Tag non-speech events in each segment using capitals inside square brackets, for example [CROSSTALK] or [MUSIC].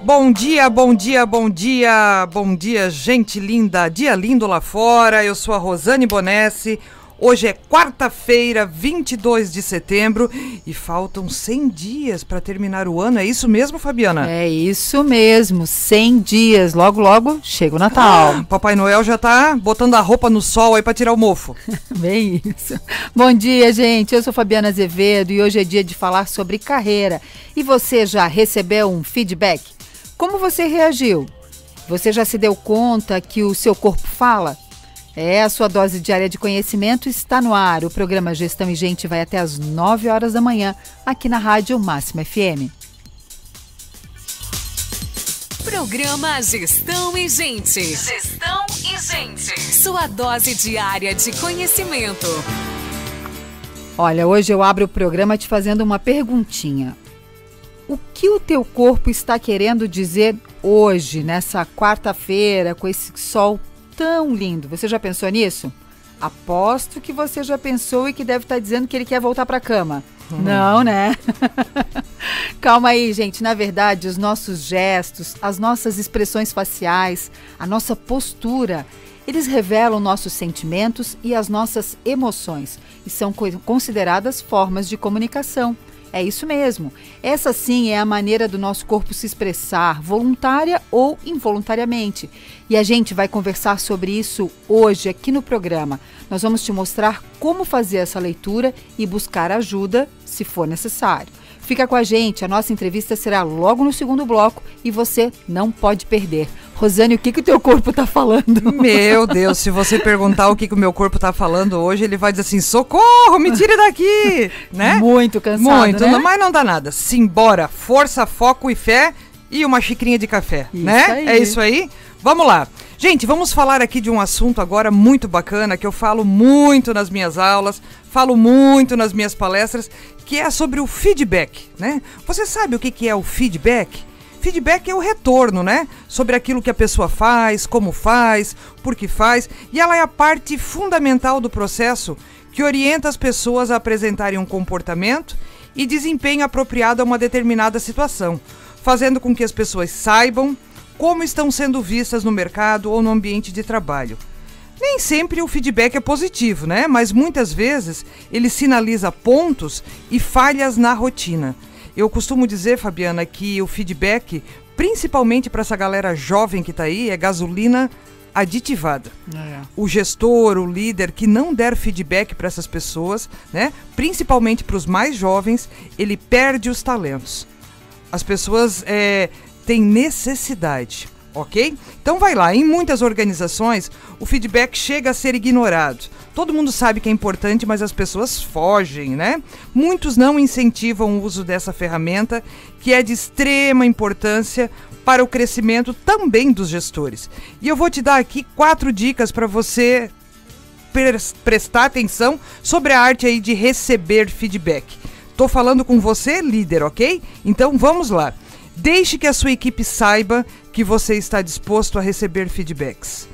Bom dia, bom dia, bom dia, bom dia, gente linda. Dia lindo lá fora. Eu sou a Rosane Bonesse. Hoje é quarta-feira, 22 de setembro e faltam 100 dias para terminar o ano. É isso mesmo, Fabiana? É isso mesmo, 100 dias. Logo, logo chega o Natal. Ah, Papai Noel já tá botando a roupa no sol aí para tirar o mofo. [LAUGHS] Bem isso. Bom dia, gente. Eu sou Fabiana Azevedo e hoje é dia de falar sobre carreira. E você já recebeu um feedback? Como você reagiu? Você já se deu conta que o seu corpo fala? É, a sua dose diária de conhecimento está no ar. O programa Gestão e Gente vai até às 9 horas da manhã, aqui na Rádio Máxima FM. Programa Gestão e Gente. Gestão e Gente. Sua dose diária de conhecimento. Olha, hoje eu abro o programa te fazendo uma perguntinha. O que o teu corpo está querendo dizer hoje, nessa quarta-feira, com esse sol tão lindo. Você já pensou nisso? Aposto que você já pensou e que deve estar dizendo que ele quer voltar para a cama. Hum. Não, né? [LAUGHS] Calma aí, gente. Na verdade, os nossos gestos, as nossas expressões faciais, a nossa postura, eles revelam nossos sentimentos e as nossas emoções e são consideradas formas de comunicação. É isso mesmo. Essa sim é a maneira do nosso corpo se expressar, voluntária ou involuntariamente. E a gente vai conversar sobre isso hoje aqui no programa. Nós vamos te mostrar como fazer essa leitura e buscar ajuda se for necessário. Fica com a gente, a nossa entrevista será logo no segundo bloco e você não pode perder. Rosane, o que, que o teu corpo está falando? Meu Deus, se você perguntar o que, que o meu corpo está falando hoje, ele vai dizer assim: socorro, me tire daqui! né? Muito cansado. Muito, né? mas não dá nada. Simbora, força, foco e fé e uma xicrinha de café, isso né? Aí. É isso aí? Vamos lá. Gente, vamos falar aqui de um assunto agora muito bacana que eu falo muito nas minhas aulas, falo muito nas minhas palestras, que é sobre o feedback, né? Você sabe o que, que é o feedback? Feedback é o retorno, né? Sobre aquilo que a pessoa faz, como faz, por que faz, e ela é a parte fundamental do processo que orienta as pessoas a apresentarem um comportamento e desempenho apropriado a uma determinada situação, fazendo com que as pessoas saibam como estão sendo vistas no mercado ou no ambiente de trabalho. Nem sempre o feedback é positivo, né? Mas muitas vezes ele sinaliza pontos e falhas na rotina. Eu costumo dizer, Fabiana, que o feedback, principalmente para essa galera jovem que está aí, é gasolina aditivada. É. O gestor, o líder que não der feedback para essas pessoas, né, principalmente para os mais jovens, ele perde os talentos. As pessoas é, têm necessidade, ok? Então vai lá, em muitas organizações o feedback chega a ser ignorado. Todo mundo sabe que é importante, mas as pessoas fogem, né? Muitos não incentivam o uso dessa ferramenta, que é de extrema importância para o crescimento também dos gestores. E eu vou te dar aqui quatro dicas para você prestar atenção sobre a arte aí de receber feedback. Tô falando com você, líder, ok? Então vamos lá. Deixe que a sua equipe saiba que você está disposto a receber feedbacks.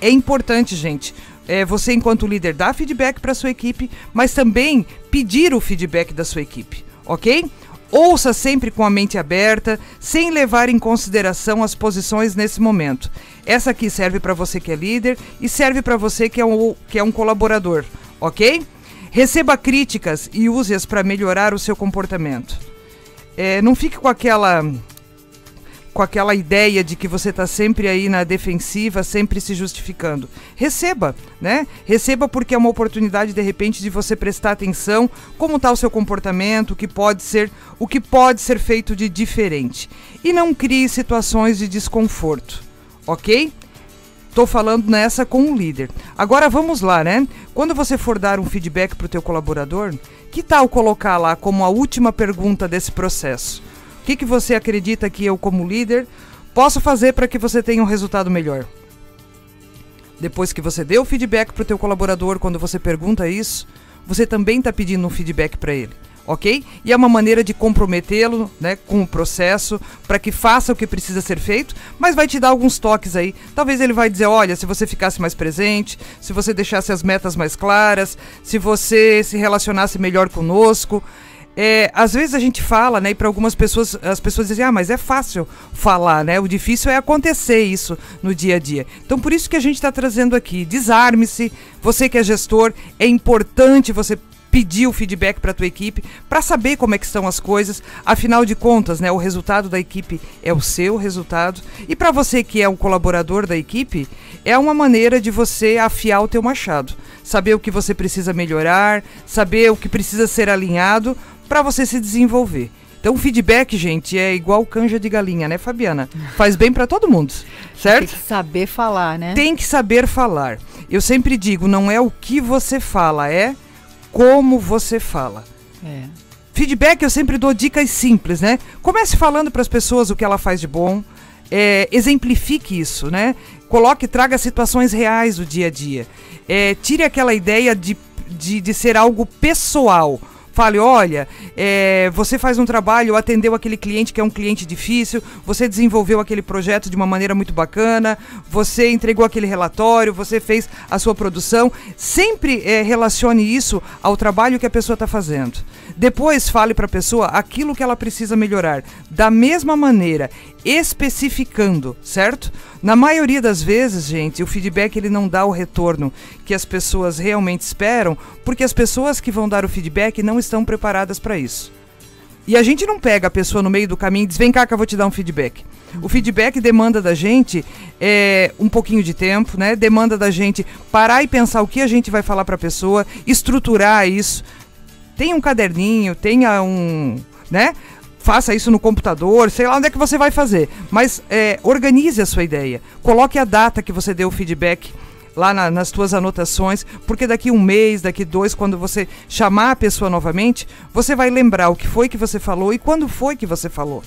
É importante, gente, é, você, enquanto líder, dar feedback para sua equipe, mas também pedir o feedback da sua equipe, ok? Ouça sempre com a mente aberta, sem levar em consideração as posições nesse momento. Essa aqui serve para você que é líder e serve para você que é, um, que é um colaborador, ok? Receba críticas e use-as para melhorar o seu comportamento. É, não fique com aquela com aquela ideia de que você está sempre aí na defensiva, sempre se justificando. Receba, né? Receba porque é uma oportunidade de repente de você prestar atenção como está o seu comportamento, o que pode ser, o que pode ser feito de diferente. E não crie situações de desconforto, ok? Tô falando nessa com o líder. Agora vamos lá, né? Quando você for dar um feedback para o teu colaborador, que tal colocar lá como a última pergunta desse processo? O que, que você acredita que eu, como líder, posso fazer para que você tenha um resultado melhor? Depois que você deu o feedback para o teu colaborador, quando você pergunta isso, você também está pedindo um feedback para ele, ok? E é uma maneira de comprometê-lo né, com o processo para que faça o que precisa ser feito, mas vai te dar alguns toques aí. Talvez ele vai dizer, olha, se você ficasse mais presente, se você deixasse as metas mais claras, se você se relacionasse melhor conosco, é, às vezes a gente fala, né? E para algumas pessoas, as pessoas dizem, ah, mas é fácil falar, né? O difícil é acontecer isso no dia a dia. Então, por isso que a gente está trazendo aqui, desarme-se. Você que é gestor, é importante você pedir o feedback para a tua equipe para saber como é que estão as coisas. Afinal de contas, né, o resultado da equipe é o seu resultado. E para você que é um colaborador da equipe, é uma maneira de você afiar o teu machado, saber o que você precisa melhorar, saber o que precisa ser alinhado para você se desenvolver. Então, o feedback, gente, é igual canja de galinha, né, Fabiana? [LAUGHS] Faz bem para todo mundo, certo? Tem que saber falar, né? Tem que saber falar. Eu sempre digo, não é o que você fala, é como você fala. É. Feedback eu sempre dou dicas simples, né? Comece falando para as pessoas o que ela faz de bom, é, exemplifique isso, né? Coloque, traga situações reais do dia a dia. É, tire aquela ideia de, de, de ser algo pessoal fale, olha, é, você faz um trabalho, atendeu aquele cliente que é um cliente difícil, você desenvolveu aquele projeto de uma maneira muito bacana, você entregou aquele relatório, você fez a sua produção. Sempre é, relacione isso ao trabalho que a pessoa está fazendo. Depois fale para a pessoa aquilo que ela precisa melhorar. Da mesma maneira, especificando, certo? Na maioria das vezes, gente, o feedback ele não dá o retorno que as pessoas realmente esperam, porque as pessoas que vão dar o feedback não estão preparadas para isso. E a gente não pega a pessoa no meio do caminho e diz: vem cá que eu vou te dar um feedback. O feedback demanda da gente é, um pouquinho de tempo, né? Demanda da gente parar e pensar o que a gente vai falar para a pessoa, estruturar isso. Tenha um caderninho, tenha um, né? faça isso no computador, sei lá onde é que você vai fazer. Mas é, organize a sua ideia. Coloque a data que você deu o feedback lá na, nas tuas anotações, porque daqui um mês, daqui dois, quando você chamar a pessoa novamente, você vai lembrar o que foi que você falou e quando foi que você falou.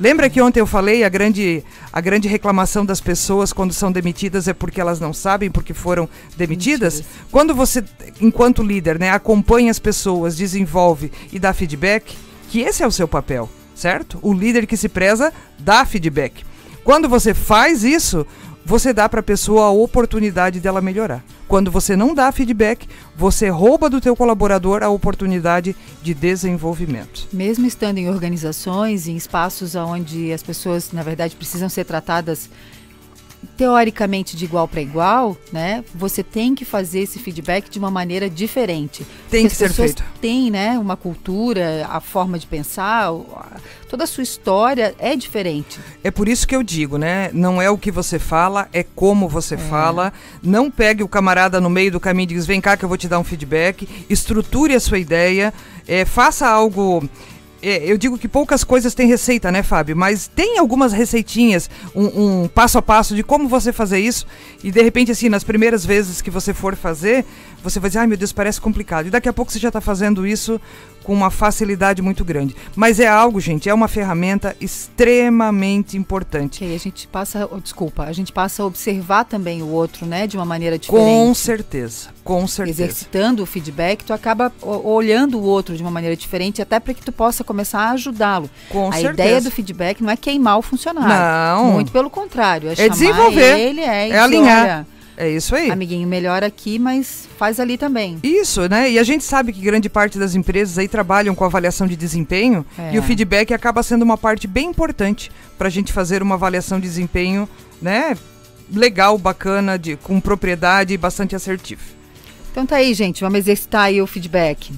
Lembra que ontem eu falei a grande, a grande reclamação das pessoas quando são demitidas é porque elas não sabem porque foram demitidas? Quando você, enquanto líder, né, acompanha as pessoas, desenvolve e dá feedback, que esse é o seu papel, certo? O líder que se preza dá feedback. Quando você faz isso, você dá para a pessoa a oportunidade dela melhorar. Quando você não dá feedback, você rouba do teu colaborador a oportunidade de desenvolvimento. Mesmo estando em organizações, em espaços onde as pessoas, na verdade, precisam ser tratadas teoricamente de igual para igual, né? Você tem que fazer esse feedback de uma maneira diferente. Tem que ser feito. Tem, né, uma cultura, a forma de pensar, toda a sua história é diferente. É por isso que eu digo, né? Não é o que você fala, é como você é. fala. Não pegue o camarada no meio do caminho e diz: "Vem cá que eu vou te dar um feedback". Estruture a sua ideia, é, faça algo é, eu digo que poucas coisas têm receita, né, Fábio? Mas tem algumas receitinhas, um, um, passo a passo de como você fazer isso. E de repente, assim, nas primeiras vezes que você for fazer, você vai dizer, ai meu Deus, parece complicado. E daqui a pouco você já está fazendo isso com uma facilidade muito grande. Mas é algo, gente, é uma ferramenta extremamente importante. A gente passa, oh, desculpa, a gente passa a observar também o outro, né, de uma maneira diferente. Com certeza, com certeza. Exercitando o feedback, tu acaba olhando o outro de uma maneira diferente, até para que tu possa começar a ajudá-lo. Com a certeza. ideia do feedback não é queimar o funcionário. Não. Muito pelo contrário, é, é desenvolver. ele, é, é alinhar. Olha, é isso aí. Amiguinho, melhor aqui, mas faz ali também. Isso, né? E a gente sabe que grande parte das empresas aí trabalham com avaliação de desempenho é. e o feedback acaba sendo uma parte bem importante para a gente fazer uma avaliação de desempenho, né? Legal, bacana, de, com propriedade e bastante assertivo. Então tá aí, gente, vamos exercitar aí o feedback.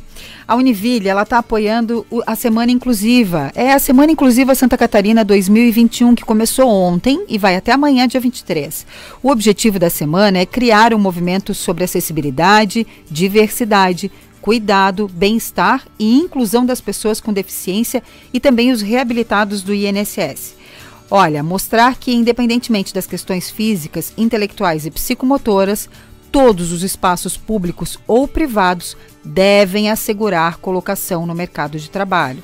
A Univille, ela está apoiando a Semana Inclusiva. É a Semana Inclusiva Santa Catarina 2021, que começou ontem e vai até amanhã, dia 23. O objetivo da semana é criar um movimento sobre acessibilidade, diversidade, cuidado, bem-estar e inclusão das pessoas com deficiência e também os reabilitados do INSS. Olha, mostrar que, independentemente das questões físicas, intelectuais e psicomotoras, todos os espaços públicos ou privados devem assegurar colocação no mercado de trabalho.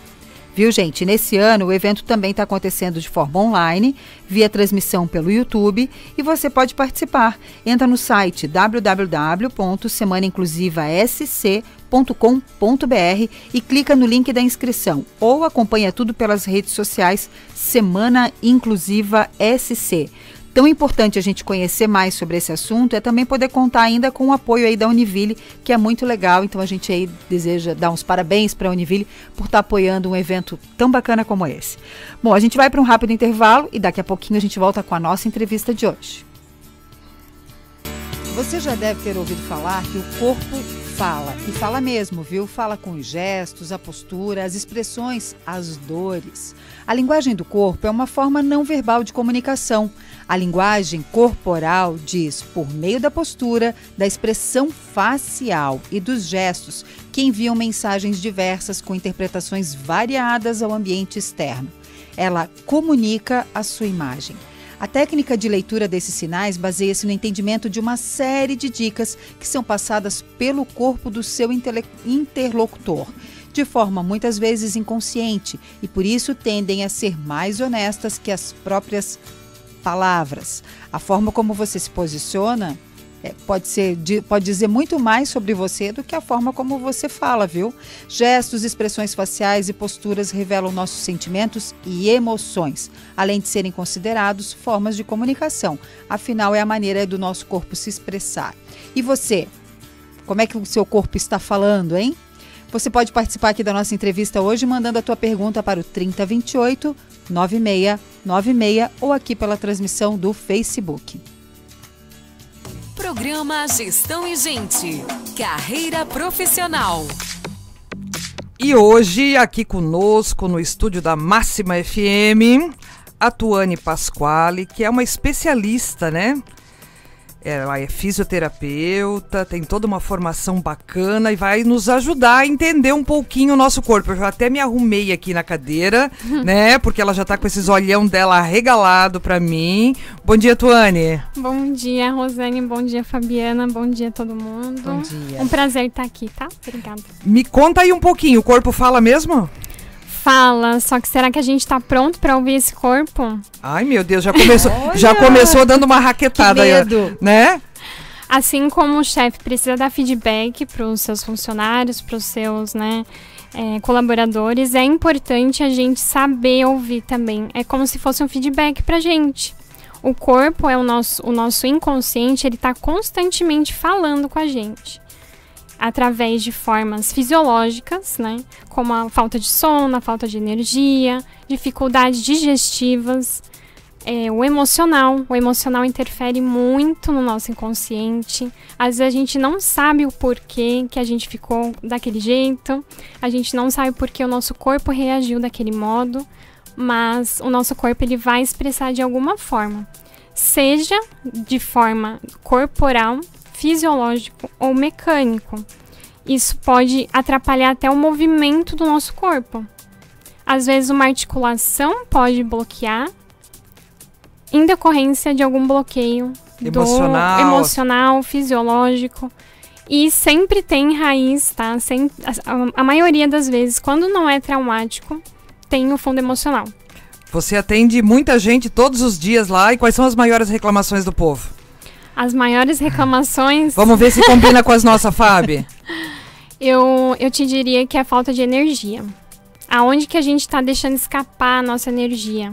Viu, gente? Nesse ano, o evento também está acontecendo de forma online, via transmissão pelo YouTube, e você pode participar. Entra no site www.semanainclusivasc.com.br e clica no link da inscrição, ou acompanha tudo pelas redes sociais Semana Inclusiva SC. Tão importante a gente conhecer mais sobre esse assunto é também poder contar ainda com o apoio aí da Univille, que é muito legal. Então a gente aí deseja dar uns parabéns para a Univille por estar tá apoiando um evento tão bacana como esse. Bom, a gente vai para um rápido intervalo e daqui a pouquinho a gente volta com a nossa entrevista de hoje. Você já deve ter ouvido falar que o corpo fala, e fala mesmo, viu? Fala com os gestos, a postura, as expressões, as dores. A linguagem do corpo é uma forma não verbal de comunicação. A linguagem corporal diz, por meio da postura, da expressão facial e dos gestos, que enviam mensagens diversas com interpretações variadas ao ambiente externo. Ela comunica a sua imagem. A técnica de leitura desses sinais baseia-se no entendimento de uma série de dicas que são passadas pelo corpo do seu interlocutor, de forma muitas vezes inconsciente e por isso tendem a ser mais honestas que as próprias palavras. A forma como você se posiciona é, pode, ser, pode dizer muito mais sobre você do que a forma como você fala, viu? Gestos, expressões faciais e posturas revelam nossos sentimentos e emoções, além de serem considerados formas de comunicação. Afinal, é a maneira do nosso corpo se expressar. E você? Como é que o seu corpo está falando, hein? Você pode participar aqui da nossa entrevista hoje mandando a tua pergunta para o 3028 9696 ou aqui pela transmissão do Facebook. Programa Gestão e Gente. Carreira profissional. E hoje, aqui conosco no estúdio da Máxima FM, a Tuane Pasquale, que é uma especialista, né? Ela é fisioterapeuta, tem toda uma formação bacana e vai nos ajudar a entender um pouquinho o nosso corpo. Eu já até me arrumei aqui na cadeira, [LAUGHS] né? Porque ela já tá com esses olhão dela regalado para mim. Bom dia, Tuane. Bom dia, Rosane. Bom dia, Fabiana. Bom dia, todo mundo. Bom dia. Um prazer estar aqui, tá? Obrigada. Me conta aí um pouquinho, o corpo fala mesmo? Fala, só que será que a gente está pronto para ouvir esse corpo? Ai, meu Deus, já começou, já começou dando uma raquetada aí, né? Assim como o chefe precisa dar feedback para os seus funcionários, para os seus, né, é, colaboradores, é importante a gente saber ouvir também. É como se fosse um feedback para a gente. O corpo é o nosso, o nosso inconsciente, ele está constantemente falando com a gente através de formas fisiológicas, né, como a falta de sono, a falta de energia, dificuldades digestivas, é, o emocional. O emocional interfere muito no nosso inconsciente. Às vezes a gente não sabe o porquê que a gente ficou daquele jeito, a gente não sabe porque o nosso corpo reagiu daquele modo, mas o nosso corpo ele vai expressar de alguma forma, seja de forma corporal, fisiológico ou mecânico. Isso pode atrapalhar até o movimento do nosso corpo. Às vezes, uma articulação pode bloquear em decorrência de algum bloqueio emocional, emocional fisiológico. E sempre tem raiz, tá? Sem, a, a maioria das vezes, quando não é traumático, tem o fundo emocional. Você atende muita gente todos os dias lá e quais são as maiores reclamações do povo? As maiores reclamações. Vamos ver se combina com as nossas, Fábio. [LAUGHS] Eu, eu te diria que é a falta de energia. Aonde que a gente está deixando escapar a nossa energia?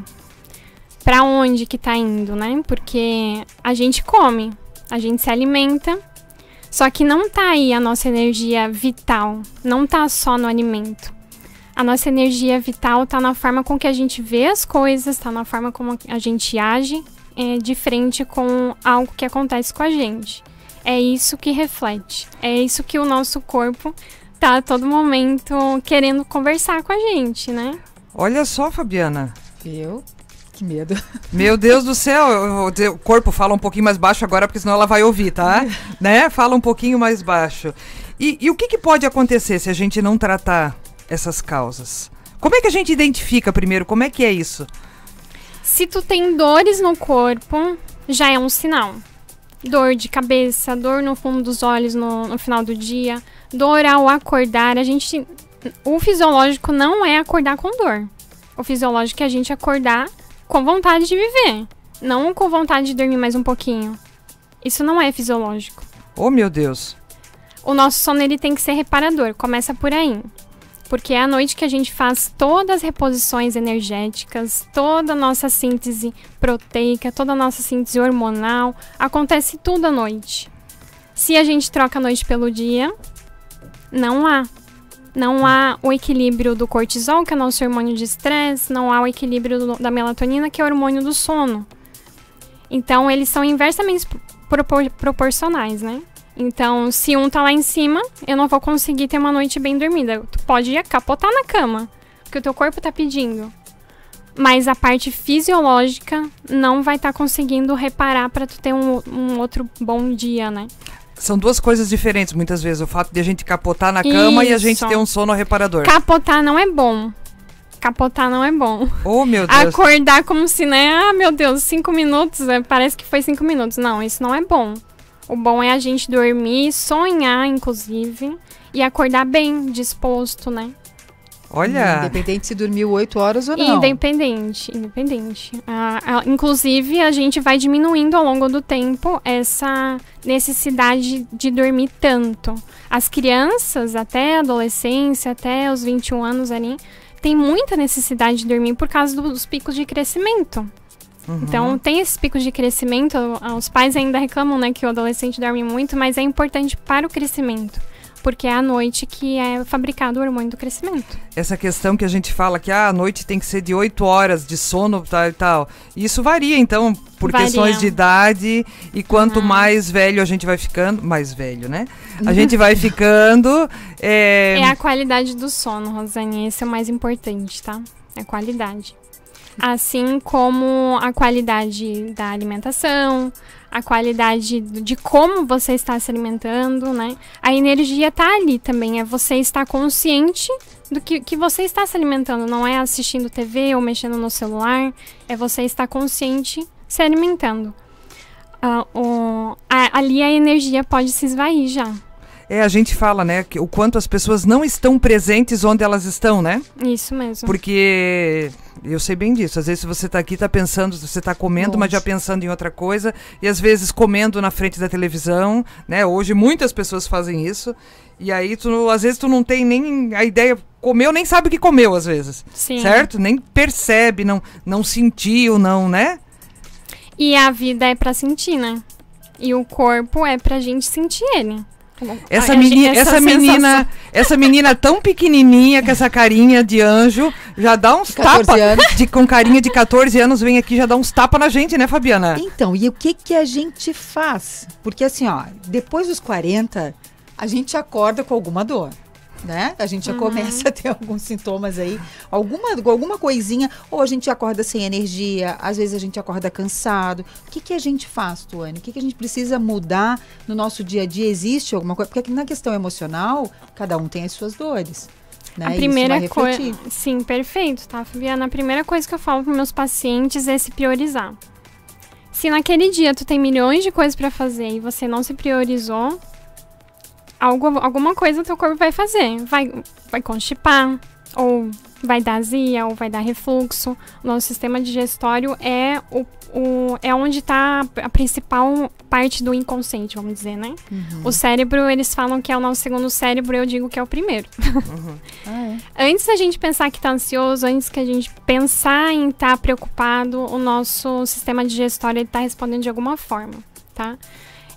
Para onde que está indo, né? Porque a gente come, a gente se alimenta, só que não tá aí a nossa energia vital, não tá só no alimento. A nossa energia vital tá na forma com que a gente vê as coisas, tá na forma como a gente age, é, de frente com algo que acontece com a gente. É isso que reflete. É isso que o nosso corpo tá a todo momento querendo conversar com a gente, né? Olha só, Fabiana. Eu? Que medo. [LAUGHS] Meu Deus do céu, o corpo fala um pouquinho mais baixo agora, porque senão ela vai ouvir, tá? [LAUGHS] né? Fala um pouquinho mais baixo. E, e o que, que pode acontecer se a gente não tratar essas causas? Como é que a gente identifica primeiro? Como é que é isso? Se tu tem dores no corpo, já é um sinal. Dor de cabeça, dor no fundo dos olhos no, no final do dia, dor ao acordar. A gente. O fisiológico não é acordar com dor. O fisiológico é a gente acordar com vontade de viver. Não com vontade de dormir mais um pouquinho. Isso não é fisiológico. Oh, meu Deus. O nosso sono ele tem que ser reparador. Começa por aí. Porque é à noite que a gente faz todas as reposições energéticas, toda a nossa síntese proteica, toda a nossa síntese hormonal. Acontece tudo à noite. Se a gente troca a noite pelo dia, não há. Não há o equilíbrio do cortisol, que é nosso hormônio de estresse, não há o equilíbrio do, da melatonina, que é o hormônio do sono. Então, eles são inversamente propor proporcionais, né? Então, se um tá lá em cima, eu não vou conseguir ter uma noite bem dormida. Tu pode capotar na cama, porque o teu corpo tá pedindo. Mas a parte fisiológica não vai estar tá conseguindo reparar para tu ter um, um outro bom dia, né? São duas coisas diferentes, muitas vezes. O fato de a gente capotar na cama Isso. e a gente ter um sono reparador. Capotar não é bom. Capotar não é bom. Oh, meu Deus. Acordar como se, né? Ah, meu Deus, cinco minutos. É, parece que foi cinco minutos. Não, isso não é bom. O bom é a gente dormir, sonhar, inclusive, e acordar bem, disposto, né? Olha. Independente se dormiu 8 horas ou não. Independente, independente. Ah, ah, inclusive, a gente vai diminuindo ao longo do tempo essa necessidade de dormir tanto. As crianças, até a adolescência, até os 21 anos ali, tem muita necessidade de dormir por causa dos picos de crescimento. Uhum. Então, tem esses picos de crescimento. Os pais ainda reclamam, né, que o adolescente dorme muito, mas é importante para o crescimento porque é à noite que é fabricado o hormônio do crescimento. Essa questão que a gente fala que ah, a noite tem que ser de 8 horas de sono tal e tal. Isso varia, então, por varia. questões de idade e quanto uhum. mais velho a gente vai ficando, mais velho, né? A [LAUGHS] gente vai ficando. É... é a qualidade do sono, Rosane. Esse é o mais importante, tá? É a qualidade. Assim como a qualidade da alimentação, a qualidade de como você está se alimentando, né? A energia tá ali também, é você estar consciente do que, que você está se alimentando, não é assistindo TV ou mexendo no celular, é você estar consciente se alimentando. Uh, o, a, ali a energia pode se esvair já. É, a gente fala, né, que o quanto as pessoas não estão presentes onde elas estão, né? Isso mesmo. Porque eu sei bem disso. Às vezes você está aqui, está pensando, você está comendo, Nossa. mas já pensando em outra coisa, e às vezes comendo na frente da televisão, né? Hoje muitas pessoas fazem isso. E aí tu, às vezes tu não tem nem a ideia, comeu, nem sabe o que comeu às vezes. Sim. Certo? Nem percebe, não não sentiu, não, né? E a vida é para sentir, né? E o corpo é pra gente sentir ele. Essa, meni essa, essa menina, essa menina tão pequenininha com essa carinha de anjo, já dá uns tapas de com carinha de 14 anos vem aqui já dá uns tapa na gente, né, Fabiana? Então, e o que que a gente faz? Porque assim, ó, depois dos 40, a gente acorda com alguma dor né? A gente já uhum. começa [LAUGHS] a ter alguns sintomas aí, alguma, alguma coisinha, ou a gente acorda sem energia, às vezes a gente acorda cansado. O que, que a gente faz, Tuane? O que, que a gente precisa mudar no nosso dia a dia? Existe alguma coisa? Porque na questão emocional, cada um tem as suas dores. Né? A primeira coisa. Sim, perfeito, tá, Fabiana? A primeira coisa que eu falo para meus pacientes é se priorizar. Se naquele dia tu tem milhões de coisas para fazer e você não se priorizou, algo, alguma coisa teu corpo vai fazer. Vai, vai constipar, ou vai dar azia, ou vai dar refluxo. O nosso sistema digestório é, o, o, é onde está a principal parte do inconsciente, vamos dizer, né? Uhum. O cérebro, eles falam que é o nosso segundo cérebro, eu digo que é o primeiro. Uhum. ah, [LAUGHS] é? Antes da gente pensar que está ansioso, antes que a gente pensar em estar tá preocupado, o nosso sistema digestório está respondendo de alguma forma, tá?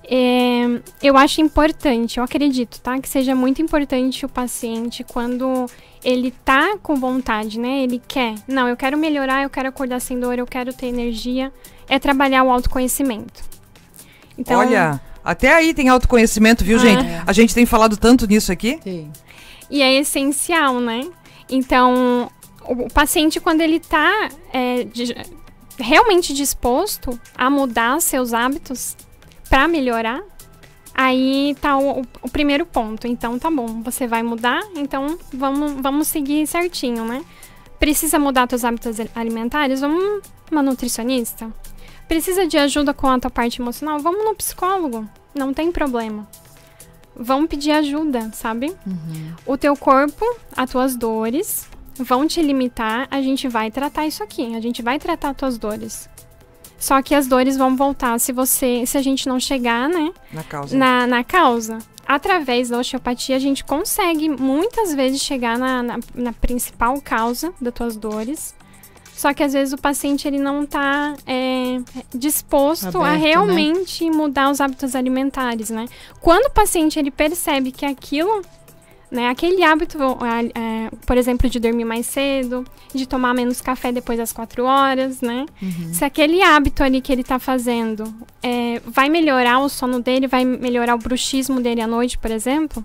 É, eu acho importante, eu acredito, tá? Que seja muito importante o paciente quando ele tá com vontade, né? Ele quer, não, eu quero melhorar, eu quero acordar sem dor, eu quero ter energia, é trabalhar o autoconhecimento. Então, Olha, até aí tem autoconhecimento, viu, ah, gente? É. A gente tem falado tanto nisso aqui. Sim. E é essencial, né? Então, o, paciente, quando ele tá é, de, realmente disposto a mudar seus hábitos, para melhorar, aí tá o, o, primeiro ponto. Então tá bom, você vai mudar, então vamos, vamos seguir certinho, né? Precisa mudar seus hábitos alimentares? Vamos uma nutricionista. Precisa de ajuda com a tua parte emocional? Vamos no psicólogo. Não tem problema. Vamos pedir ajuda, sabe? Uhum. O teu corpo, as tuas dores vão te limitar. A gente vai tratar isso aqui. A gente vai tratar as tuas dores. Só que as dores vão voltar se você, se a gente não chegar, né? Na causa. Na, na causa. através da osteopatia, a gente consegue muitas vezes chegar na, na, na principal causa das tuas dores. Só que às vezes o paciente ele não está é, disposto Aberto, a né? realmente mudar os hábitos alimentares, né? Quando o paciente ele percebe que aquilo, né, aquele hábito, é, por exemplo, de dormir mais cedo, de tomar menos café depois das quatro horas, né? Se aquele hábito ali que ele está fazendo é, vai melhorar o sono dele, vai melhorar o bruxismo dele à noite, por exemplo,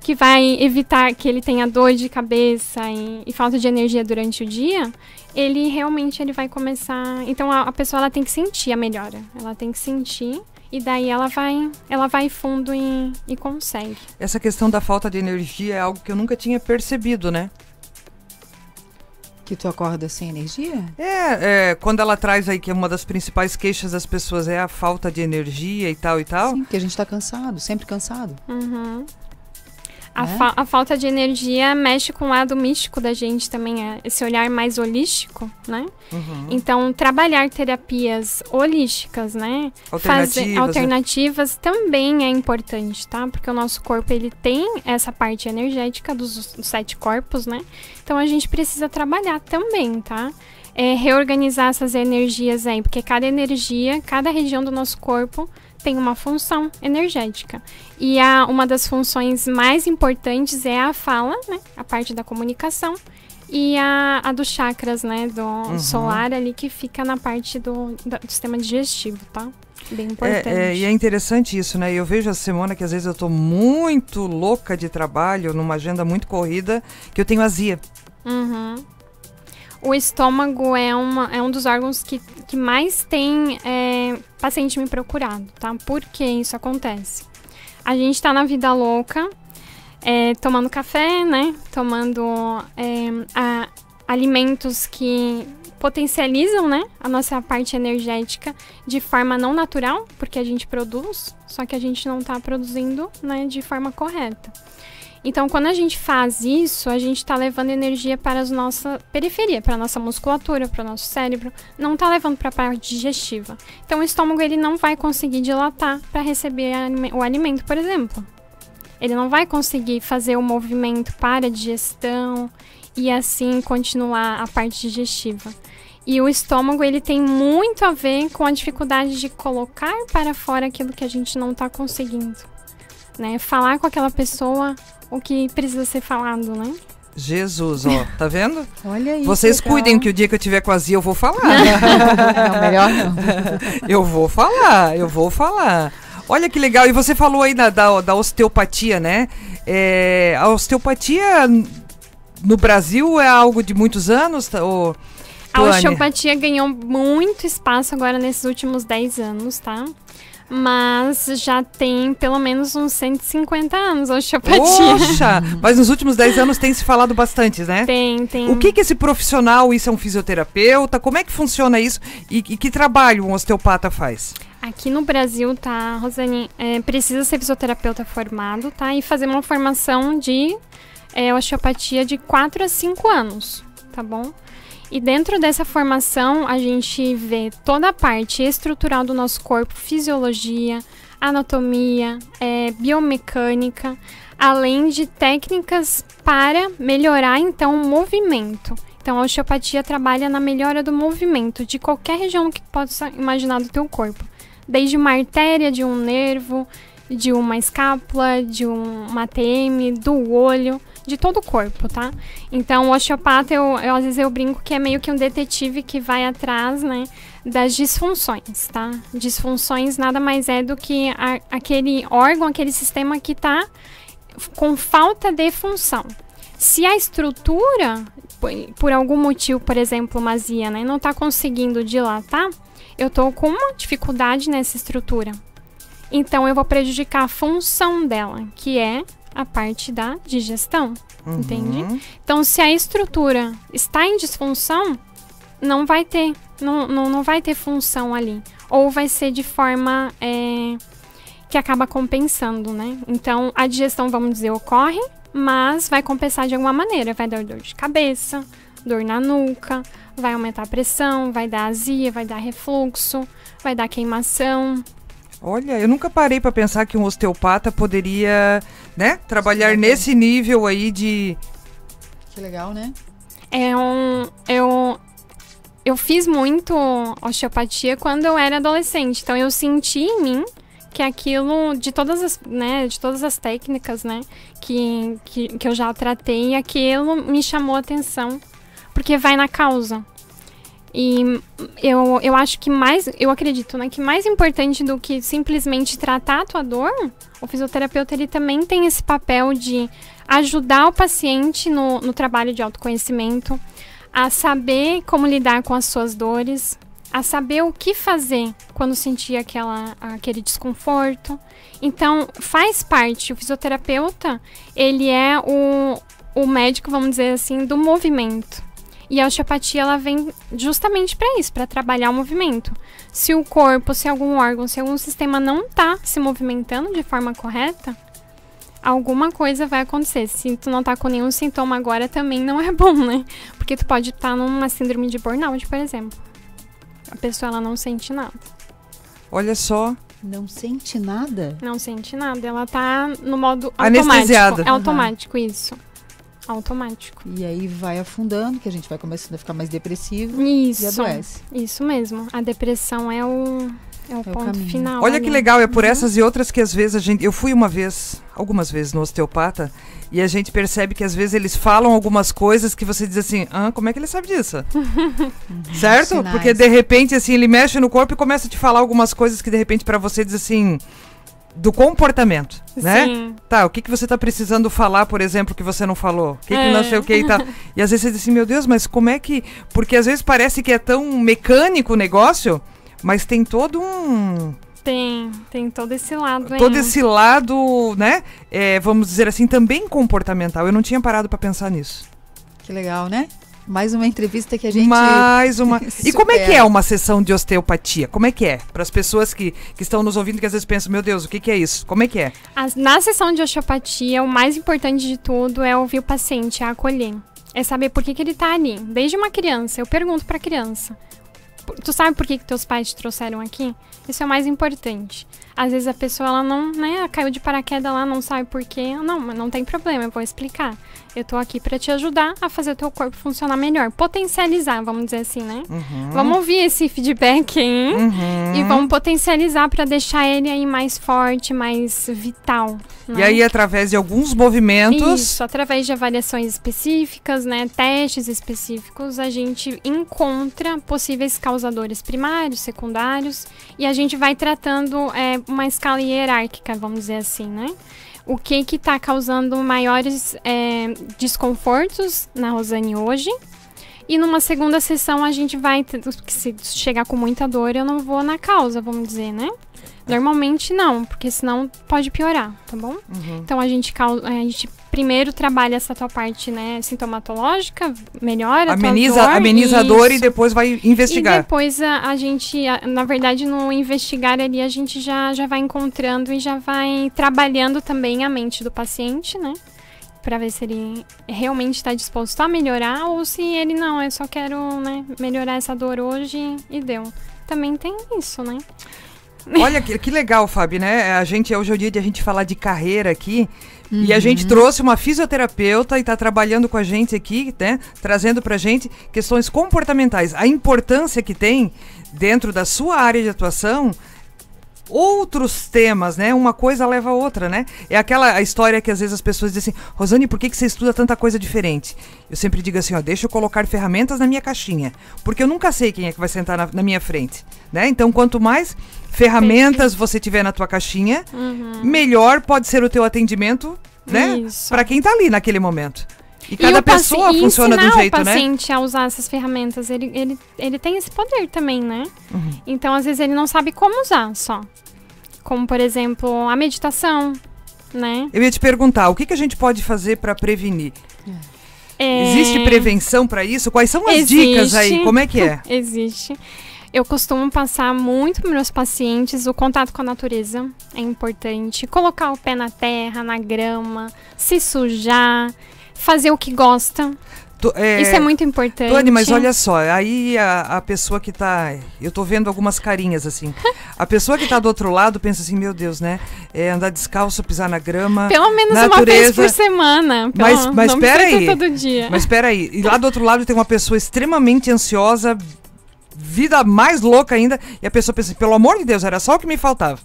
que vai evitar que ele tenha dor de cabeça e, e falta de energia durante o dia, ele realmente ele vai começar. Então a, a pessoa ela tem que sentir a melhora, ela tem que sentir e daí ela vai, ela vai fundo e, e consegue. Essa questão da falta de energia é algo que eu nunca tinha percebido, né? Que tu acorda sem energia? É, é, quando ela traz aí que uma das principais queixas das pessoas é a falta de energia e tal e tal. Sim, porque a gente tá cansado, sempre cansado. Uhum. A, Né? fa- a falta de energia mexe com o lado místico da gente também, é esse olhar mais holístico, né? Uhum. Então, trabalhar terapias holísticas, né? Alternativas, Fazer né? alternativas também é importante, tá? Porque o nosso corpo, ele tem essa parte energética dos, dos sete corpos, né? Então, a gente precisa trabalhar também, tá? É, reorganizar essas energias aí, porque cada energia, cada região do nosso corpo tem uma função energética. E a, uma das funções mais importantes é a fala, né? A parte da comunicação. E a, a dos chakras, né? Do solar ali, que fica na parte do, do sistema digestivo, tá? Bem importante. É, é, e é interessante isso, né? Eu vejo a semana que às vezes eu tô muito louca de trabalho, numa agenda muito corrida, que eu tenho azia. Uhum. O estômago é, uma, é um dos órgãos que, que mais tem é, paciente me procurado, tá? Por que isso acontece? A gente tá na vida louca, é, tomando café, né? Tomando é, a- alimentos que potencializam, né? A nossa parte energética de forma não natural, porque a gente produz, só que a gente não tá produzindo, né? De forma correta. Então, quando a gente faz isso, a gente está levando energia para a nossa periferia, para a nossa musculatura, para o nosso cérebro, não está levando para a parte digestiva. Então, o estômago ele não vai conseguir dilatar para receber o alimento, por exemplo. Ele não vai conseguir fazer o movimento para a digestão e assim continuar a parte digestiva. E o estômago ele tem muito a ver com a dificuldade de colocar para fora aquilo que a gente não está conseguindo né? Falar com aquela pessoa o que precisa ser falado, né? Jesus, ó, tá vendo? [LAUGHS] Olha aí. Vocês legal. cuidem que o dia que eu tiver com azia eu vou falar. Não, [LAUGHS] melhor não. [LAUGHS] eu vou falar, eu vou falar. Olha que legal. E você falou aí da, da, da osteopatia, né? É, a osteopatia no Brasil é algo de muitos anos? tá? Ô, A osteopatia ganhou muito espaço agora nesses últimos 10 anos, tá? Mas já tem pelo menos uns 150 anos a osteopatia. Poxa! [LAUGHS] Mas nos últimos 10 anos tem se falado bastante, né? Tem, tem. O que que esse profissional, isso é um fisioterapeuta? Como é que funciona isso? E, e que trabalho um osteopata faz? Aqui no Brasil, tá, Rosane, é, precisa ser fisioterapeuta formado, tá? E fazer uma formação de é, osteopatia de 4 a 5 anos, tá bom? E dentro dessa formação, a gente vê toda a parte estrutural do nosso corpo, fisiologia, anatomia, é, biomecânica, além de técnicas para melhorar, então, o movimento. Então, a osteopatia trabalha na melhora do movimento de qualquer região que possa imaginar do teu corpo. Desde uma artéria, de um nervo, de uma escápula, de um, uma ATM, do olho, de todo o corpo, tá? Então, o osteopata, eu, eu, às vezes eu brinco que é meio que um detetive que vai atrás, né, das disfunções, tá? Disfunções nada mais é do que a- aquele órgão, aquele sistema que tá com falta de função. Se a estrutura, por, por algum motivo, por exemplo, uma azia, né, não está conseguindo dilatar, eu estou com uma dificuldade nessa estrutura. Então, eu vou prejudicar a função dela, que é a parte da digestão, entende? Uhum. Então, se a estrutura está em disfunção, não vai ter, não, não, não vai ter função ali. Ou vai ser de forma é, que acaba compensando, né? Então, a digestão, vamos dizer, ocorre, mas vai compensar de alguma maneira. Vai dar dor de cabeça, dor na nuca, vai aumentar a pressão, vai dar azia, vai dar refluxo, vai dar queimação. Olha, eu nunca parei para pensar que um osteopata poderia, né, trabalhar nesse nível aí de Que legal, né? É um. Eu, eu fiz muito osteopatia quando eu era adolescente. Então eu senti em mim que aquilo, de todas as, né, de todas as técnicas, né, que, que, que eu já tratei, aquilo me chamou a atenção. Porque vai na causa. E eu, eu acho que mais, eu acredito, né, que mais importante do que simplesmente tratar a tua dor, o fisioterapeuta ele também tem esse papel de ajudar o paciente no, no trabalho de autoconhecimento, a saber como lidar com as suas dores, a saber o que fazer quando sentir aquela, aquele desconforto. Então, faz parte, o fisioterapeuta, ele é o, o médico, vamos dizer assim, do movimento. E a osteopatia ela vem justamente para isso, para trabalhar o movimento. Se o corpo, se algum órgão, se algum sistema não está se movimentando de forma correta, alguma coisa vai acontecer. Se tu não tá com nenhum sintoma agora, também não é [LAUGHS] bom, né? Porque tu pode estar tá numa síndrome de burnout, por exemplo. A pessoa ela não sente nada. Olha só. Não sente nada? Não sente nada. Ela tá no modo Anestesiada. automático. É automático, uhum. isso automático. E aí vai afundando, que a gente vai começando a ficar mais depressivo isso, e adoece. Isso mesmo. A depressão é o, é o é ponto o final. Olha ali. que legal, é por uhum. essas e outras que às vezes a gente. Eu fui uma vez, algumas vezes no osteopata, e a gente percebe que às vezes eles falam algumas coisas que você diz assim, ah, como é que ele sabe disso? [LAUGHS] certo? Sinais. Porque de repente, assim, ele mexe no corpo e começa a te falar algumas coisas que de repente para você diz assim do comportamento, né? Sim. Tá, o que, que você tá precisando falar, por exemplo, que você não falou? O que, é. que não sei o que e tal. [LAUGHS] E às vezes você diz assim, meu Deus, mas como é que... Porque às vezes parece que é tão mecânico o negócio, mas tem todo um... Tem, tem todo esse lado Todo esse lado, né? É, vamos dizer assim, também comportamental. Eu não tinha parado para pensar nisso. Que legal, né? Mais uma entrevista que a gente. Mais uma. [LAUGHS] e como é que é uma sessão de osteopatia? Como é que é? Para as pessoas que, que estão nos ouvindo que às vezes pensam, meu Deus, o que, que é isso? Como é que é? As, na sessão de osteopatia, o mais importante de tudo é ouvir o paciente, é acolher. É saber por que, que ele está ali. Desde uma criança, eu pergunto para a criança: Tu sabe por que, que teus pais te trouxeram aqui? Isso é o mais importante. Às vezes a pessoa ela não, né, caiu de paraquedas lá, não sabe por quê. Não, mas não tem problema, eu vou explicar. Eu tô aqui para te ajudar a fazer o teu corpo funcionar melhor, potencializar, vamos dizer assim, né? Uhum. Vamos ouvir esse feedback aí uhum. e vamos potencializar para deixar ele aí mais forte, mais vital. Né? E aí através de alguns movimentos, isso, através de avaliações específicas, né, testes específicos, a gente encontra possíveis causadores primários, secundários e a gente vai tratando é, uma escala hierárquica, vamos dizer assim, né? o que que está causando maiores é, desconfortos na Rosane hoje. E numa segunda sessão a gente vai, se chegar com muita dor, eu não vou na causa, vamos dizer, né? Normalmente não, porque senão pode piorar, tá bom? Uhum. Então a gente, a gente primeiro trabalha essa tua parte, né, sintomatológica, melhora Ameniza, a dor. Ameniza a dor e depois vai investigar. E depois a, a gente, a, na verdade, no investigar ali, a gente já, já vai encontrando e já vai trabalhando também a mente do paciente, né? para ver se ele realmente está disposto a melhorar ou se ele não, eu só quero né, melhorar essa dor hoje e deu. Também tem isso, né? [LAUGHS] Olha que, que legal, Fábio, né? A gente hoje é o dia de a gente falar de carreira aqui. Uhum. E a gente uhum. trouxe uma fisioterapeuta e está trabalhando com a gente aqui, né? Trazendo para a gente questões comportamentais. A importância que tem dentro da sua área de atuação outros temas, né? Uma coisa leva a outra, né? É aquela história que às vezes as pessoas dizem assim, Rosane, por que, que você estuda tanta coisa diferente? Eu sempre digo assim, ó, deixa eu colocar ferramentas na minha caixinha, porque eu nunca sei quem é que vai sentar na, na minha frente, né? Então, quanto mais ferramentas você tiver na tua caixinha, uhum. melhor pode ser o teu atendimento, né? Para quem tá ali naquele momento. E cada e pessoa funciona de um jeito, né? o paciente a usar essas ferramentas, ele, ele, ele tem esse poder também, né? Uhum. Então, às vezes, ele não sabe como usar só. Como, por exemplo, a meditação, né? Eu ia te perguntar, o que, que a gente pode fazer para prevenir? É... Existe prevenção para isso? Quais são as Existe. dicas aí? Como é que é? [LAUGHS] Existe. Eu costumo passar muito para meus pacientes o contato com a natureza. É importante. Colocar o pé na terra, na grama, se sujar, fazer o que gosta. Tu- é, Isso é muito importante. Tony, mas olha só, aí a, a pessoa que tá. Eu tô vendo algumas carinhas assim. A pessoa que tá do outro lado pensa assim, meu Deus, né? É andar descalço, pisar na grama. Pelo menos uma natureza. vez por semana. Pelo, Mas- mas não pera precisa aí. todo dia. Mas espera aí, e lá do outro lado tem uma pessoa extremamente ansiosa, vida mais louca ainda, e a pessoa pensa, pelo amor de Deus, era só o que me faltava.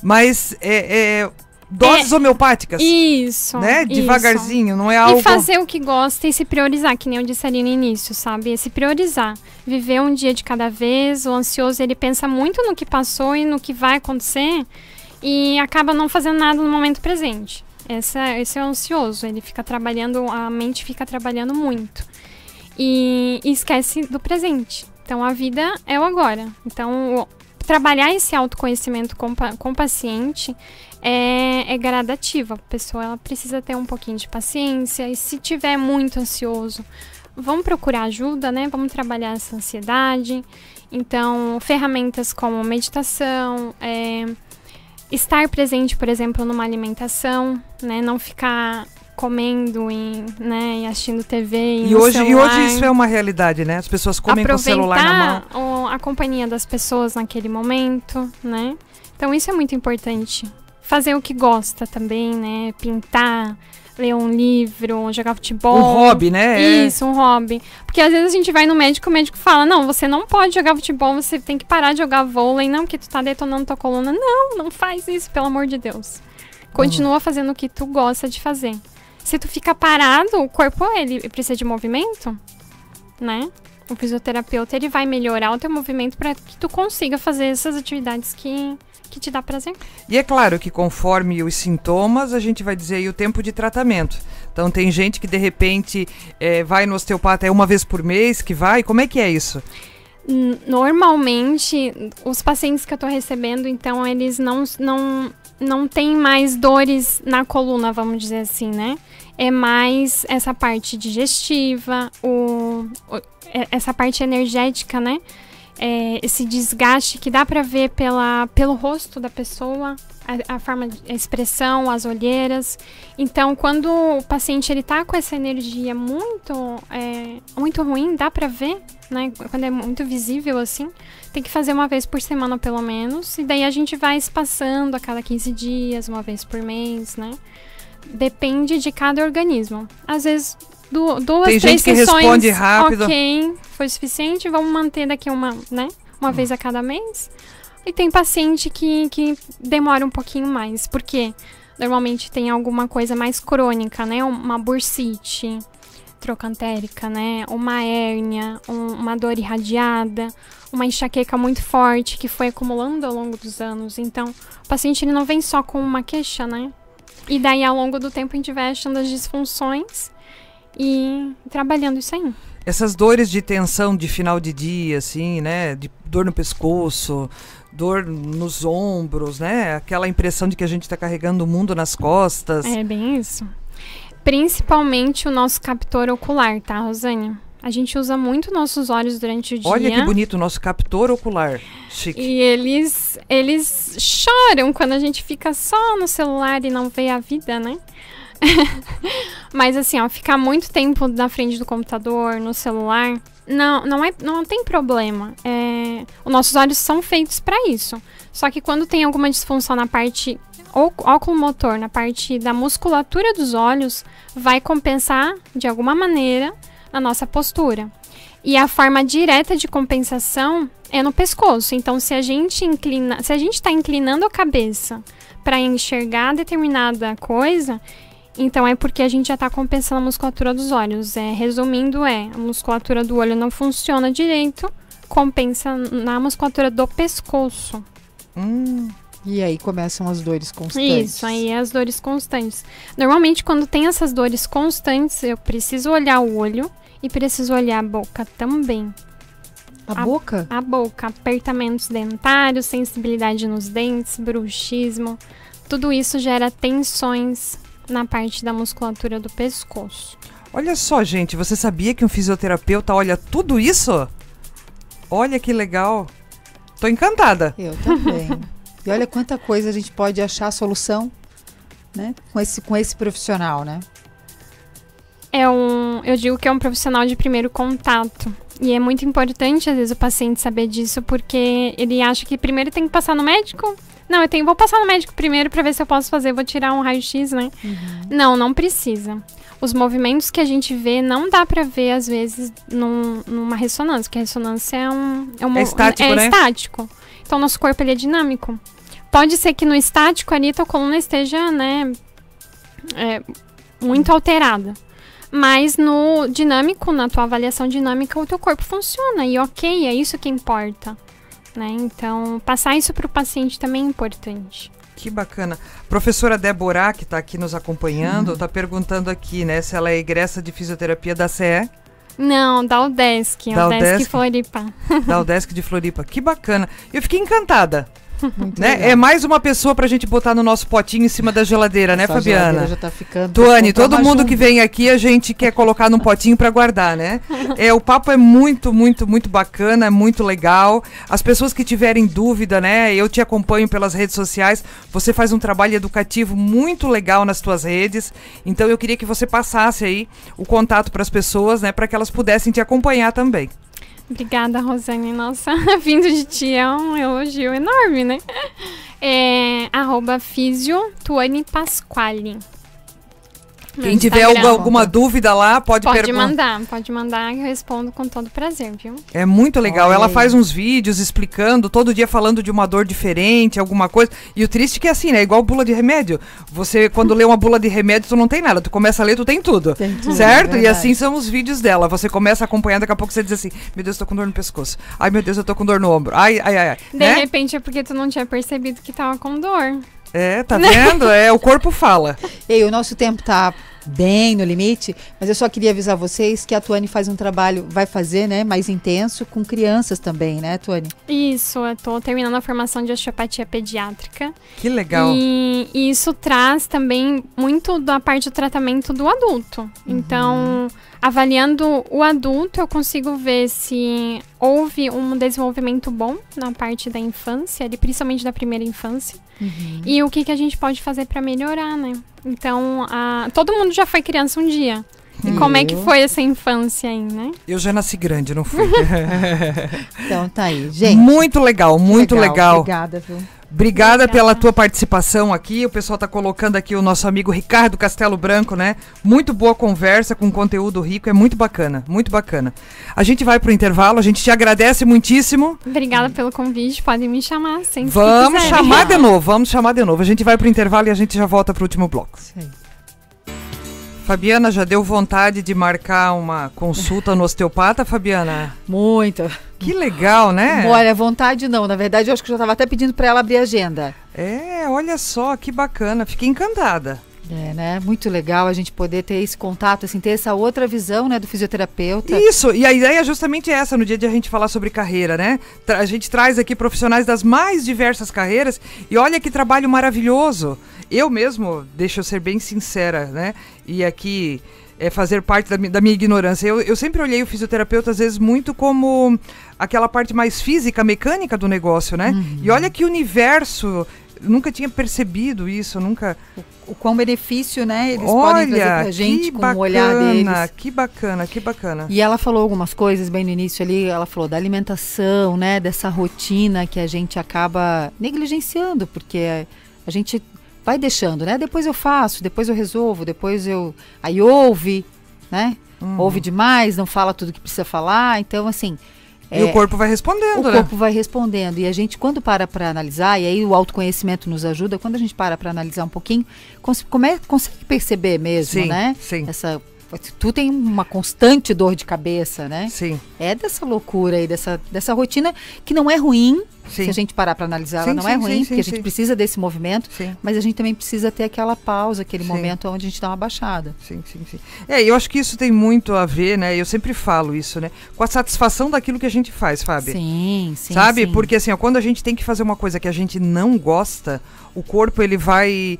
Mas é, é, doses homeopáticas, Isso. né? isso. Devagarzinho, não é algo. E fazer o que gosta e se priorizar, que nem eu disse ali no início, sabe? É se priorizar. Viver um dia de cada vez. O ansioso, ele pensa muito no que passou e no que vai acontecer e acaba não fazendo nada no momento presente. Essa, esse é o ansioso. Ele fica trabalhando, a mente fica trabalhando muito. E, e esquece do presente. Então, a vida é o agora. Então, o- trabalhar esse autoconhecimento com, o paciente é, é gradativo. A pessoa ela precisa ter um pouquinho de paciência. E se tiver muito ansioso, vamos procurar ajuda, né? Vamos trabalhar essa ansiedade. Então, ferramentas como meditação, é, estar presente, por exemplo, numa alimentação, né? Não ficar comendo e, né, e assistindo TV e, E hoje, e celular. hoje isso é uma realidade, né? As pessoas comem com o celular na mão. Aproveitar o- a companhia das pessoas naquele momento, né? Então isso é muito importante. Fazer o que gosta também, né? Pintar, ler um livro, jogar futebol. Um hobby, né? Isso, um hobby. Porque às vezes a gente vai no médico e o médico fala: Não, você não pode jogar futebol, você tem que parar de jogar vôlei, não, porque tu tá detonando tua coluna. Não, não faz isso, pelo amor de Deus. Continua fazendo o que tu gosta de fazer. Se tu fica parado, o corpo ele precisa de movimento, né? O fisioterapeuta ele vai melhorar o teu movimento para que tu consiga fazer essas atividades que, que te dá prazer. E é claro que conforme os sintomas, a gente vai dizer aí o tempo de tratamento. Então tem gente que de repente eh, vai no osteopata é uma vez por mês que vai. Como é que é isso? Normalmente, os pacientes que eu tô recebendo, então, eles não, não, não têm mais dores na coluna, vamos dizer assim, né? É mais essa parte digestiva, o, o- é- essa parte energética, né? É, esse desgaste que dá pra ver pela, pelo rosto da pessoa, a, a forma, de, a expressão, as olheiras. Então, quando o paciente ele tá com essa energia muito, é, muito ruim, dá pra ver, né? Quando é muito visível assim, tem que fazer uma vez por semana pelo menos. E daí a gente vai espaçando a cada 15 dias, uma vez por mês, né? Depende de cada organismo. Às vezes, du duas, Tem três gente que sessões, responde rápido. ok, foi suficiente, vamos manter daqui uma, né? Uma vez a cada mês. E tem paciente que, que demora um pouquinho mais, porque normalmente tem alguma coisa mais crônica, né? Uma bursite trocantérica, né? Uma hérnia, um- uma dor irradiada, uma enxaqueca muito forte que foi acumulando ao longo dos anos. Então, o paciente ele não vem só com uma queixa, né? E daí, ao longo do tempo, a gente vai achando as disfunções e trabalhando isso aí. Essas dores de tensão de final de dia, assim, né? De dor no pescoço, dor nos ombros, né? Aquela impressão de que a gente está carregando o mundo nas costas. É bem isso. Principalmente o nosso captor ocular, tá, Rosane? A gente usa muito nossos olhos durante o dia. Olha que bonito o nosso captor ocular. Chique. E eles, eles choram quando a gente fica só no celular e não vê a vida, né? [LAUGHS] Mas assim, ó, ficar muito tempo na frente do computador, no celular, não, não, é, não tem problema. É, os nossos olhos são feitos para isso. Só que quando tem alguma disfunção na parte ó- oculomotor, na parte da musculatura dos olhos, vai compensar de alguma maneira na nossa postura. E a forma direta de compensação é no pescoço. Então, se a gente inclina, se a gente está inclinando a cabeça para enxergar determinada coisa, então é porque a gente já está compensando a musculatura dos olhos. É, resumindo, é a musculatura do olho não funciona direito, compensa na musculatura do pescoço. Hum, E aí começam as dores constantes. Isso, aí é as dores constantes. Normalmente, quando tem essas dores constantes, eu preciso olhar o olho e preciso olhar a boca também. A A- boca? A boca, apertamentos dentários, sensibilidade nos dentes, bruxismo. Tudo isso gera tensões na parte da musculatura do pescoço. olha só, gente, você sabia que um fisioterapeuta olha tudo isso? Olha que legal. Tô encantada. Eu também. [LAUGHS] e olha quanta coisa a gente pode achar a solução, né? Com esse, com esse profissional, né? é um, eu digo que é um profissional de primeiro contato. E é muito importante, às vezes, o paciente saber disso, porque ele acha que primeiro tem que passar no médico. Não, eu tenho, vou passar no médico primeiro para ver se eu posso fazer, vou tirar um raio-x, né? Uhum. Não, não precisa. Os movimentos que a gente vê não dá para ver, às vezes, num, numa ressonância, porque a ressonância é um. É, um, é estático. É né? estático. Então, nosso corpo ele é dinâmico. Pode ser que no estático ali tua coluna esteja, né, é, muito alterada. Mas no dinâmico, na tua avaliação dinâmica, o teu corpo funciona. E ok, é isso que importa. Né? Então, passar isso para o paciente também é importante. Que bacana. Professora Débora, que está aqui nos acompanhando, está perguntando aqui, né, se ela é egressa de fisioterapia da CE. Não, da UDESC, da UDESC, UDESC Floripa. Da UDESC de Floripa. Que bacana. Eu fiquei encantada. Né? É mais uma pessoa pra gente botar no nosso potinho em cima da geladeira, né, Essa Fabiana? Geladeira já tá ficando. Tuane, todo mundo que vem aqui a gente quer colocar num potinho para guardar, né? [LAUGHS] É, o papo é muito, muito, muito bacana, é muito legal. As pessoas que tiverem dúvida, né? Eu te acompanho pelas redes sociais. Você faz um trabalho educativo muito legal nas tuas redes. Então eu queria que você passasse aí o contato para as pessoas, né, para que elas pudessem te acompanhar também. Obrigada, Rosane. Nossa, [LAUGHS] vindo de ti é um elogio enorme, né? É, arroba Físio Tuane Pasquale. Quem tiver alguma, alguma dúvida lá, pode Pode perguntar. mandar, pode mandar eu respondo com todo prazer, viu? É muito legal. Olha Ela aí. faz uns vídeos explicando, todo dia falando de uma dor diferente, alguma coisa. E o triste é que é assim, né? Igual bula de remédio. Você, quando lê uma bula de remédio, tu não tem nada. Tu começa a ler, tu tem tudo. Tem tudo certo? É e assim são os vídeos dela. Você começa a acompanhar, daqui a pouco você diz assim: Meu Deus, eu tô com dor no pescoço. Ai, meu Deus, eu tô com dor no ombro. Ai, ai, ai. De né? repente é porque tu não tinha percebido que tava com dor. É, tá vendo? é, o corpo fala. Ei, o nosso tempo tá bem no limite, mas eu só queria avisar vocês que a Tuane faz um trabalho, vai fazer, né, mais intenso com crianças também, né, Tuane? Isso, eu tô terminando a formação de osteopatia pediátrica. Que legal. E, e isso traz também muito da parte do tratamento do adulto. Uhum. Então, avaliando o adulto, eu consigo ver se houve um desenvolvimento bom na parte da infância, principalmente da primeira infância. Uhum. E o que, que a gente pode fazer para melhorar, né? Então, a, todo mundo já foi criança um dia. E como é que foi essa infância aí, né? Eu já nasci grande, não fui. [LAUGHS] então tá aí, gente. Muito legal, muito legal. legal. Obrigada, viu? Obrigada, Obrigada, pela tua participação aqui. O pessoal está colocando aqui o nosso amigo Ricardo Castelo Branco, né? Muito boa conversa com conteúdo rico, é muito bacana, muito bacana. A gente vai para o intervalo, a gente te agradece muitíssimo. Obrigada pelo convite, podem me chamar sempre. Vamos chamar de [LAUGHS] novo, vamos chamar de novo. A gente vai para o intervalo e a gente já volta para o último bloco. Sim. Fabiana, já deu vontade de marcar uma consulta no osteopata, Fabiana? Muita. Que legal, né? Olha, vontade não. Na verdade, eu acho que eu já estava até pedindo para ela abrir a agenda. É, olha só, que bacana. Fiquei encantada. É, né? Muito legal a gente poder ter esse contato, assim, ter essa outra visão, né, do fisioterapeuta. Isso, e a ideia é justamente essa, no dia de a gente falar sobre carreira, né? a gente traz aqui profissionais das mais diversas carreiras e olha que trabalho maravilhoso. Eu mesmo, deixa eu ser bem sincera, né? E aqui é fazer parte da, da minha ignorância. Eu, eu sempre olhei o fisioterapeuta, às vezes, muito como aquela parte mais física, mecânica do negócio, né? Uhum. E olha que universo. Nunca tinha percebido isso, nunca. O, o quão benefício, né? Eles olha, podem trazer pra gente com bacana, o olhar deles. Que bacana, que bacana. E ela falou algumas coisas bem no início ali. Ela falou da alimentação, né? Dessa rotina que a gente acaba negligenciando, porque a gente vai deixando, né? Depois eu faço, depois eu resolvo, depois eu. Aí ouve, né? Uhum. Ouve demais, não fala tudo que precisa falar. Então, assim. E é, o corpo vai respondendo, o né? corpo vai respondendo. E a gente, quando para para analisar, e aí o autoconhecimento nos ajuda, quando a gente para para analisar um pouquinho, cons come, consegue perceber mesmo, sim, né? Sim. Essa tu tem uma constante dor de cabeça, né? Sim. É dessa loucura aí, dessa, dessa rotina que não é ruim, Sim. Se a gente parar para analisar, sim, ela não sim, é ruim, porque a gente precisa desse movimento, mas a gente também precisa ter aquela pausa, aquele momento onde a gente dá uma baixada. Sim, sim, sim. É, eu acho que isso tem muito a ver, né? Eu sempre falo isso, né? Com a satisfação daquilo que a gente faz, Fábio. Sim, sim. Sabe? Porque assim, ó, quando a gente tem que fazer uma coisa que a gente não gosta, o corpo ele vai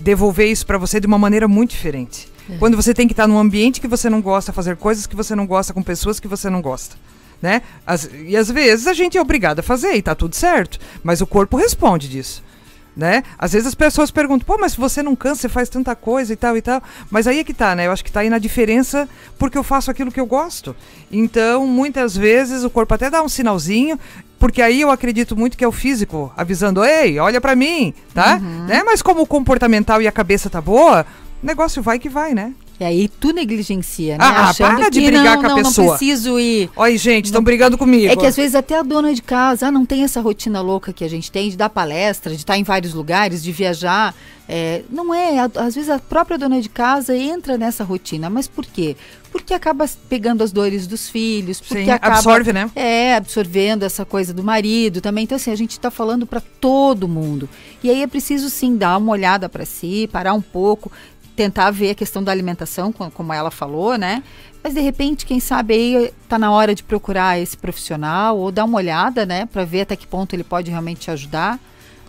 devolver isso para você de uma maneira muito diferente. É. Quando você tem que estar num ambiente que você não gosta, fazer coisas que você não gosta com pessoas que você não gosta né? As, e às vezes a gente é obrigado a fazer e tá tudo certo, mas o corpo responde disso. né? Às vezes as pessoas perguntam, pô, mas você não cansa, você faz tanta coisa e tal e tal. Mas aí é que tá, né? Eu acho que tá aí na diferença porque eu faço aquilo que eu gosto. Então, muitas vezes o corpo até dá um sinalzinho, porque aí eu acredito muito que é o físico avisando, ei, olha para mim, tá? Uhum. Né? Mas como o comportamental e a cabeça tá boa, negócio vai que vai, né? E aí tu negligencia, né? Ah, Achando para de brigar não, com a não, pessoa. Não preciso ir. Olha, gente, estão brigando comigo. É que às vezes até a dona de casa ah, não tem essa rotina louca que a gente tem de dar palestra, de estar em vários lugares, de viajar. É, não é, às vezes a própria dona de casa entra nessa rotina. Mas por quê? Porque acaba pegando as dores dos filhos, porque Sim, acaba absorve, né? é, absorvendo essa coisa do marido também. Então, assim, a gente está falando para todo mundo. E aí é preciso, sim, dar uma olhada para si, parar um pouco, tentar ver a questão da alimentação, co- como ela falou, né? Mas, de repente, quem sabe aí tá na hora de procurar esse profissional ou dar uma olhada, né? Para ver até que ponto ele pode realmente te ajudar.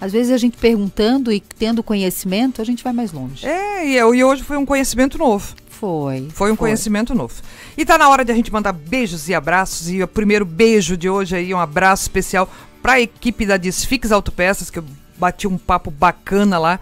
Às vezes, a gente perguntando e tendo conhecimento, a gente vai mais longe. É, e, eu- e hoje foi um conhecimento novo. Foi. Foi um conhecimento novo. E tá na hora de a gente mandar beijos e abraços. E o primeiro beijo de hoje aí, um abraço especial para a equipe da Desfix Autopeças, que eu bati um papo bacana lá,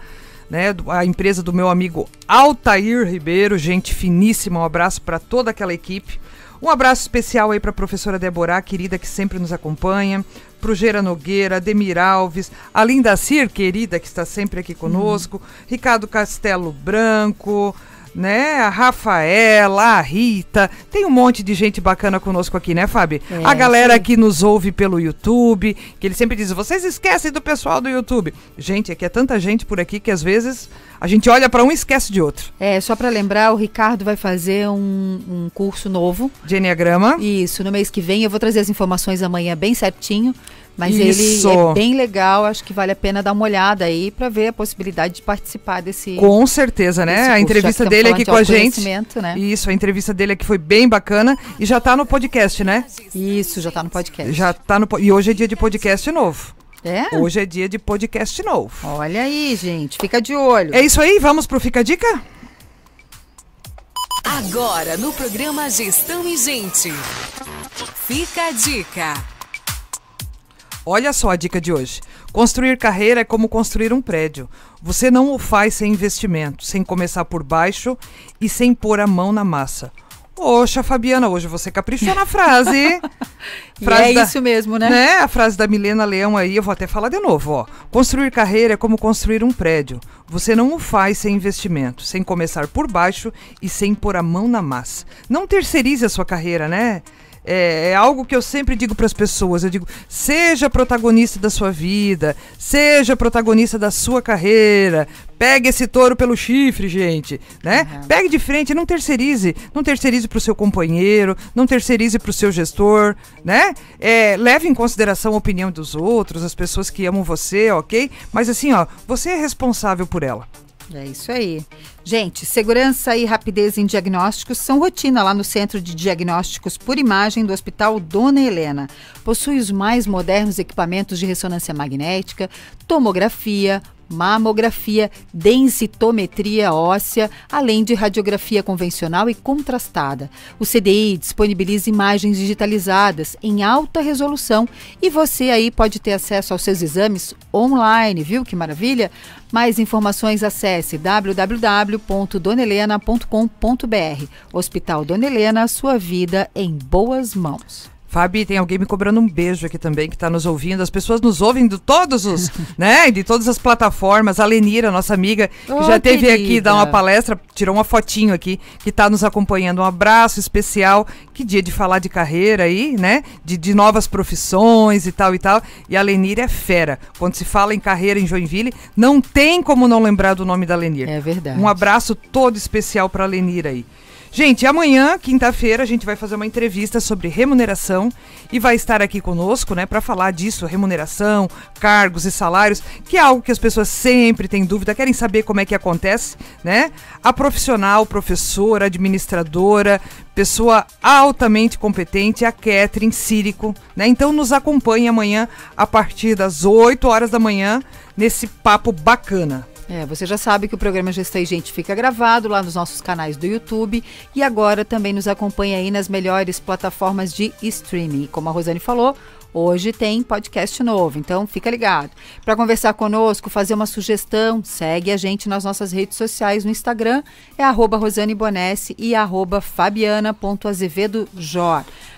né? A empresa do meu amigo Altair Ribeiro, gente finíssima. Um abraço para toda aquela equipe. Um abraço especial aí para a professora Deborah, querida, que sempre nos acompanha. Pro Gera Nogueira, Ademir Alves, a Linda Cir, querida, que está sempre aqui conosco. Ricardo Castelo Branco, né? A Rafaela, a Rita. Tem um monte de gente bacana conosco aqui, né, Fábio? É, a galera sim. que nos ouve pelo YouTube, que ele sempre diz: vocês esquecem do pessoal do YouTube. Gente, aqui é tanta gente por aqui que às vezes a gente olha para um e esquece de outro. É, só para lembrar, o Ricardo vai fazer um, um curso novo De Enneagrama. Isso, no mês que vem eu vou trazer as informações amanhã bem certinho. Mas Isso. ele é bem legal, acho que vale a pena dar uma olhada aí para ver a possibilidade de participar desse. Com certeza, né? A curso, já entrevista dele aqui com a gente. Né? Isso, a entrevista dele aqui foi bem bacana e já tá no podcast, né? Isso, já tá no podcast. Já tá no e hoje é dia de podcast novo. É? Hoje é dia de podcast novo. Olha aí, gente, fica de olho. É isso aí, vamos pro Fica a Dica? Agora no programa Gestão e Gente. Fica a dica. Olha só a dica de hoje. Construir carreira é como construir um prédio. Você não o faz sem investimento, sem começar por baixo e sem pôr a mão na massa. Poxa, Fabiana, hoje você caprichou na frase. [LAUGHS] E é isso mesmo, né? A frase da Milena Leão aí, eu vou até falar de novo, ó. Construir carreira é como construir um prédio. Você não o faz sem investimento, sem começar por baixo e sem pôr a mão na massa. Não terceirize a sua carreira, né? É, é algo que eu sempre digo para as pessoas. Eu digo: seja protagonista da sua vida, seja protagonista da sua carreira. Pegue esse touro pelo chifre, gente, né? Pegue de frente, não terceirize, não terceirize para o seu companheiro, não terceirize para o seu gestor, né? É, leve em consideração a opinião dos outros, as pessoas que amam você, ok? Mas assim, ó, você é responsável por ela. É isso aí. Gente, segurança e rapidez em diagnósticos são rotina lá no Centro de Diagnósticos por Imagem do Hospital Dona Helena. Possui os mais modernos equipamentos de ressonância magnética, tomografia, mamografia, densitometria óssea, além de radiografia convencional e contrastada. O CDI disponibiliza imagens digitalizadas em alta resolução e você aí pode ter acesso aos seus exames online, viu que maravilha? Mais informações acesse www.donelena.com.br. Hospital Dona Helena, sua vida em boas mãos. Fabi, tem alguém me cobrando um beijo aqui também que está nos ouvindo. As pessoas nos ouvem de todos os, [LAUGHS] né? De todas as plataformas. A Lenira, nossa amiga, que Oh, já teve aqui dar uma palestra, tirou uma fotinho aqui, que está nos acompanhando. Um abraço especial. Que dia de falar de carreira aí, né? De, de novas profissões e tal e tal. E a Lenira é fera. Quando se fala em carreira em Joinville, não tem como não lembrar do nome da Lenir. É verdade. Um abraço todo especial para a Lenir aí. Gente, amanhã, quinta-feira, a gente vai fazer uma entrevista sobre remuneração e vai estar aqui conosco, né, para falar disso, remuneração, cargos e salários, que é algo que as pessoas sempre têm dúvida, querem saber como é que acontece, né? A profissional, professora, administradora, pessoa altamente competente, a Catherine Círico, né? Então nos acompanhe amanhã a partir das 8 horas da manhã nesse papo bacana. É, você já sabe que o programa Gestão e Gente fica gravado lá nos nossos canais do YouTube e agora também nos acompanha aí nas melhores plataformas de streaming. Como a Rosane falou, Hoje tem podcast novo, então fica ligado. Para conversar conosco, fazer uma sugestão, segue a gente nas nossas redes sociais no Instagram, é arroba Rosane e arroba.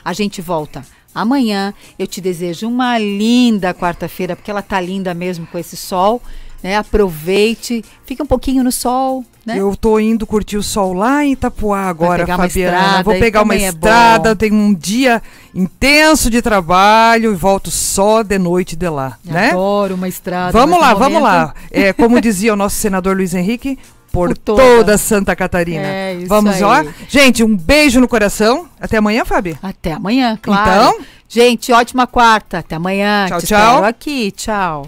A gente volta amanhã. Eu te desejo uma linda quarta-feira, porque ela tá linda mesmo com esse sol. Né? Aproveite, fique um pouquinho no sol. Né? Eu tô indo curtir o sol lá em Itapuá agora, Fabiana. estrada, Vou pegar uma é estrada, bom. tenho um dia intenso de trabalho e volto só de noite de lá, né? Adoro uma estrada. Vamos lá, vamos momento. lá. É, como [LAUGHS] dizia o nosso senador Luiz Henrique, por, Por toda. toda. Santa Catarina. É, isso vamos aí. lá? Gente, um beijo no coração. Até amanhã, Fabi. Até amanhã, claro. Então? Gente, ótima quarta. Até amanhã. Tchau, Te tchau. aqui. Tchau.